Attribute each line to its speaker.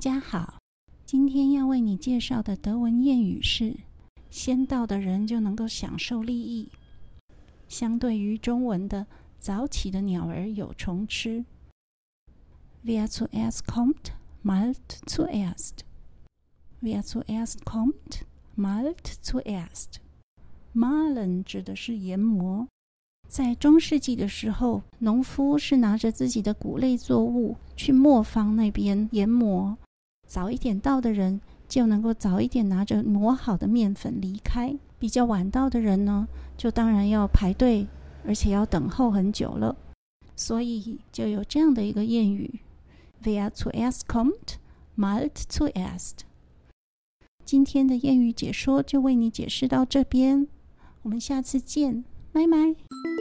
Speaker 1: 家好，今天要为你介绍的德文谚语是：先到的人就能够享受利益。相对于中文的“早起的鸟儿有虫吃 ”，Wer zuerst kommt, malt zuerst。Wer zuerst kommt, malt zuerst。Malen 指的是研磨。在中世纪的时候，农夫是拿着自己的谷类作物去磨坊那边研磨。早一点到的人就能够早一点拿着磨好的面粉离开，比较晚到的人呢，就当然要排队，而且要等候很久了。所以就有这样的一个谚语：Wer zuerst kommt, malt zuerst。今天的谚语解说就为你解释到这边，我们下次见。拜拜。